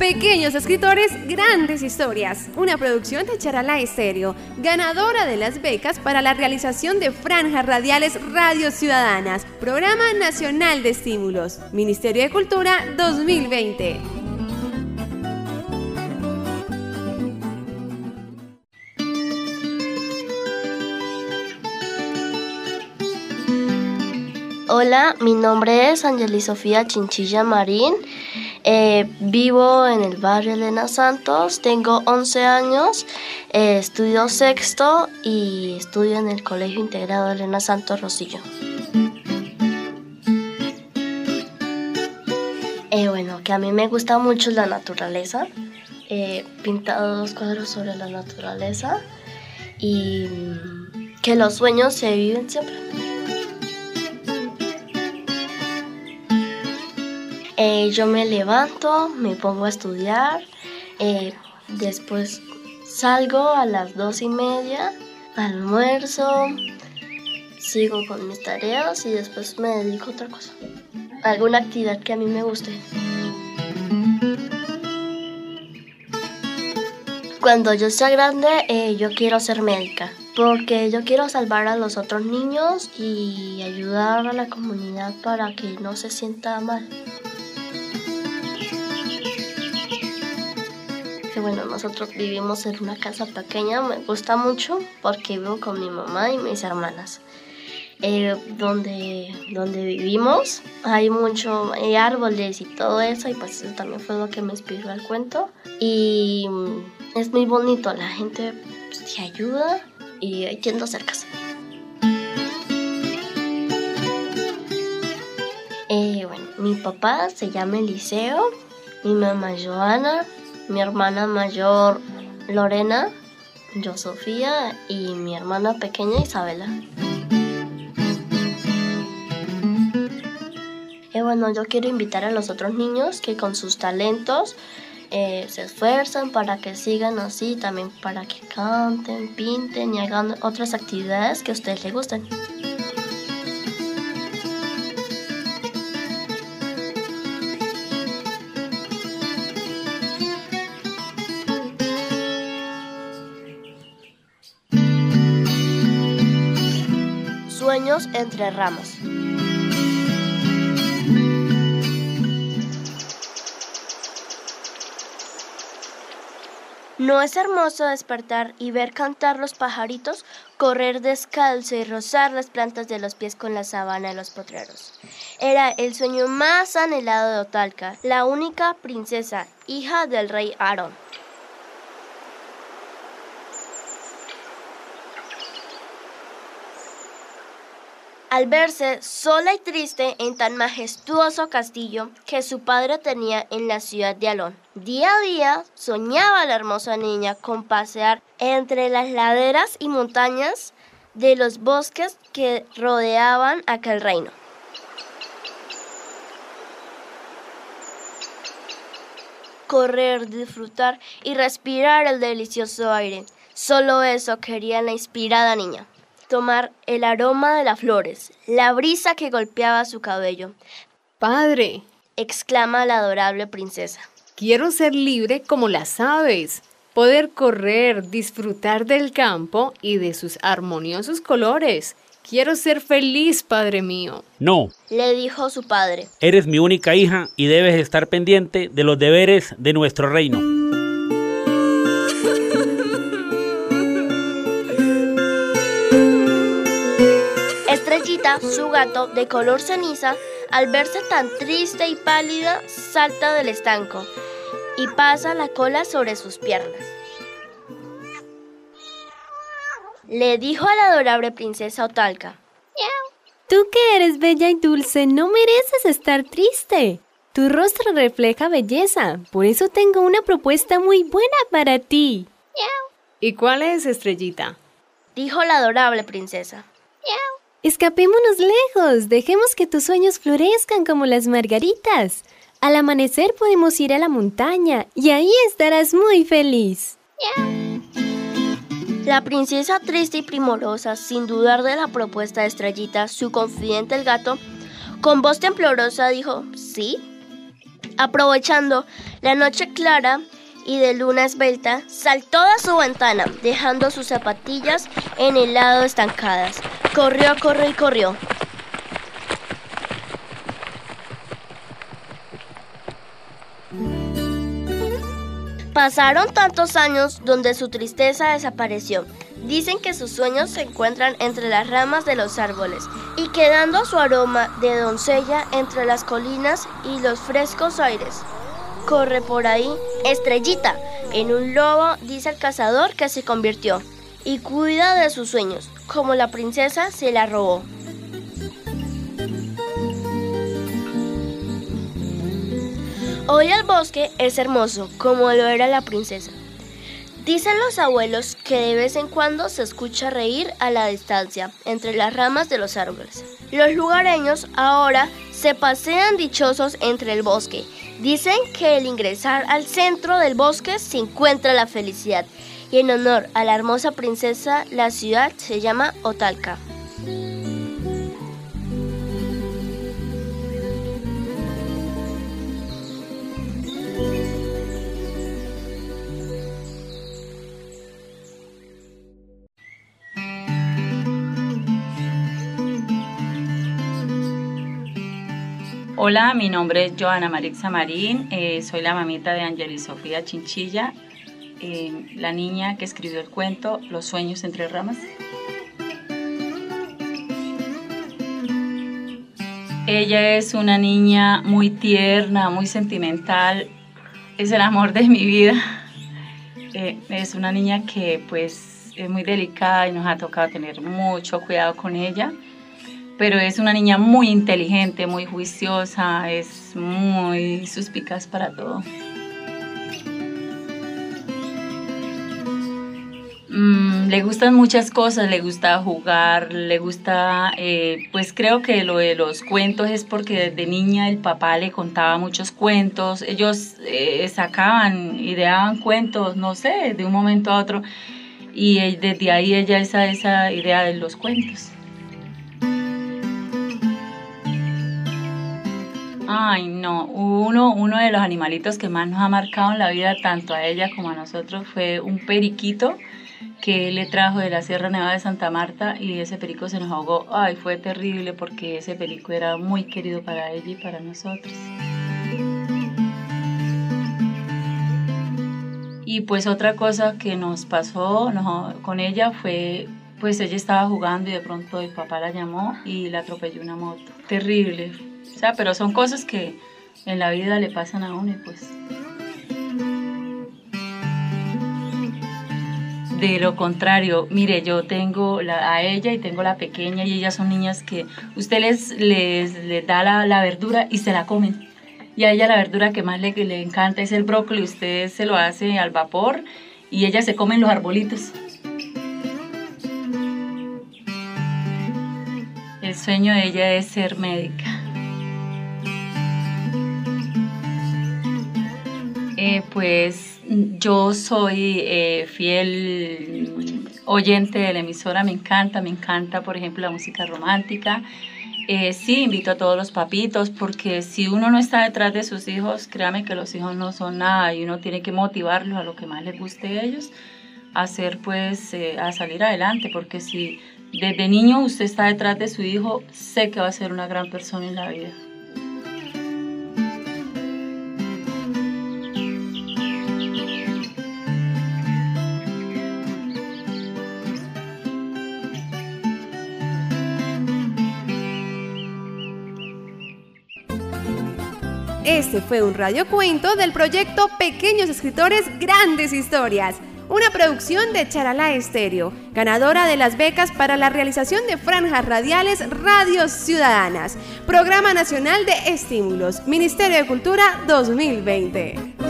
Pequeños escritores, grandes historias. Una producción de Charala Estéreo, ganadora de las becas para la realización de franjas radiales Radio Ciudadanas, Programa Nacional de Estímulos, Ministerio de Cultura 2020. Hola, mi nombre es Angeli Sofía Chinchilla Marín. Eh, vivo en el barrio Elena Santos, tengo 11 años, eh, estudio sexto y estudio en el Colegio Integrado Elena Santos Rosillo. Eh, bueno, que a mí me gusta mucho la naturaleza. He pintado dos cuadros sobre la naturaleza y que los sueños se viven siempre. Eh, yo me levanto, me pongo a estudiar, eh, después salgo a las dos y media, almuerzo, sigo con mis tareas y después me dedico a otra cosa. Alguna actividad que a mí me guste. Cuando yo sea grande, eh, yo quiero ser médica, porque yo quiero salvar a los otros niños y ayudar a la comunidad para que no se sienta mal. Bueno, nosotros vivimos en una casa pequeña, me gusta mucho porque vivo con mi mamá y mis hermanas. Eh, donde, donde vivimos hay mucho hay árboles y todo eso y pues eso también fue lo que me inspiró al cuento y mm, es muy bonito la gente pues, te ayuda y tiendas cercas eh, bueno mi papá se llama Eliseo mi mamá Joana mi hermana mayor Lorena, yo Sofía y mi hermana pequeña Isabela. Y bueno, yo quiero invitar a los otros niños que con sus talentos eh, se esfuerzan para que sigan así, también para que canten, pinten y hagan otras actividades que a ustedes les gusten. Entre ramos. ¿No es hermoso despertar y ver cantar los pajaritos, correr descalzo y rozar las plantas de los pies con la sabana de los potreros? Era el sueño más anhelado de Otalca, la única princesa, hija del rey Aarón. Al verse sola y triste en tan majestuoso castillo que su padre tenía en la ciudad de Alón, día a día soñaba la hermosa niña con pasear entre las laderas y montañas de los bosques que rodeaban aquel reino. Correr, disfrutar y respirar el delicioso aire. Solo eso quería la inspirada niña tomar el aroma de las flores, la brisa que golpeaba su cabello. Padre, exclama la adorable princesa. Quiero ser libre como las aves, poder correr, disfrutar del campo y de sus armoniosos colores. Quiero ser feliz, Padre mío. No, le dijo su padre. Eres mi única hija y debes estar pendiente de los deberes de nuestro reino. Su gato, de color ceniza, al verse tan triste y pálida, salta del estanco y pasa la cola sobre sus piernas. Le dijo a la adorable princesa Otalca. Tú que eres bella y dulce, no mereces estar triste. Tu rostro refleja belleza, por eso tengo una propuesta muy buena para ti. ¿Y cuál es, estrellita? Dijo la adorable princesa. Escapémonos lejos, dejemos que tus sueños florezcan como las margaritas. Al amanecer podemos ir a la montaña y ahí estarás muy feliz. La princesa triste y primorosa, sin dudar de la propuesta de Estrellita, su confidente el gato, con voz temblorosa dijo, sí. Aprovechando La noche clara y de luna esbelta saltó de su ventana, dejando sus zapatillas en el lado estancadas. Corrió, corrió y corrió. Pasaron tantos años donde su tristeza desapareció. Dicen que sus sueños se encuentran entre las ramas de los árboles y quedando su aroma de doncella entre las colinas y los frescos aires. Corre por ahí, estrellita, en un lobo, dice el cazador que se convirtió, y cuida de sus sueños, como la princesa se la robó. Hoy el bosque es hermoso, como lo era la princesa. Dicen los abuelos que de vez en cuando se escucha reír a la distancia, entre las ramas de los árboles. Los lugareños ahora se pasean dichosos entre el bosque. Dicen que el ingresar al centro del bosque se encuentra la felicidad. Y en honor a la hermosa princesa, la ciudad se llama Otalca. Hola, mi nombre es Joana Marixa Marín, eh, soy la mamita de Angeli Sofía Chinchilla, la niña que escribió el cuento Los sueños entre ramas. Ella es una niña muy tierna, muy sentimental, es el amor de mi vida. Eh, es una niña que pues es muy delicada y nos ha tocado tener mucho cuidado con ella pero es una niña muy inteligente, muy juiciosa, es muy suspicaz para todo. Mm, le gustan muchas cosas, le gusta jugar, le gusta, eh, pues creo que lo de los cuentos es porque desde niña el papá le contaba muchos cuentos, ellos eh, sacaban, ideaban cuentos, no sé, de un momento a otro, y desde ahí ella esa, esa idea de los cuentos. Ay, no, uno, uno de los animalitos que más nos ha marcado en la vida, tanto a ella como a nosotros, fue un periquito que le trajo de la Sierra Nevada de Santa Marta y ese perico se nos ahogó. Ay, fue terrible porque ese perico era muy querido para ella y para nosotros. Y pues otra cosa que nos pasó con ella fue, pues ella estaba jugando y de pronto el papá la llamó y la atropelló una moto. Terrible, sea, pero son cosas que en la vida le pasan a uno y pues... De lo contrario, mire, yo tengo a ella y tengo la pequeña y ellas son niñas que usted les, les, da la, verdura y se la comen. Y a ella la verdura que más le, le encanta es el brócoli, usted se lo hace al vapor y ellas se comen los arbolitos. El sueño de ella es ser médica. Eh, pues yo soy eh, fiel oyente de la emisora, me encanta, me encanta, por ejemplo, la música romántica. Eh, sí, invito a todos los papitos, porque si uno no está detrás de sus hijos, créame que los hijos no son nada y uno tiene que motivarlos a lo que más les guste a ellos, a hacer pues, a salir adelante, porque si desde niño usted está detrás de su hijo, sé que va a ser una gran persona en la vida. Este fue un radiocuento del proyecto Pequeños Escritores Grandes Historias, una producción de Charalá Estéreo, ganadora de las becas para la realización de franjas radiales Radios Ciudadanas, Programa Nacional de Estímulos, Ministerio de Cultura 2020.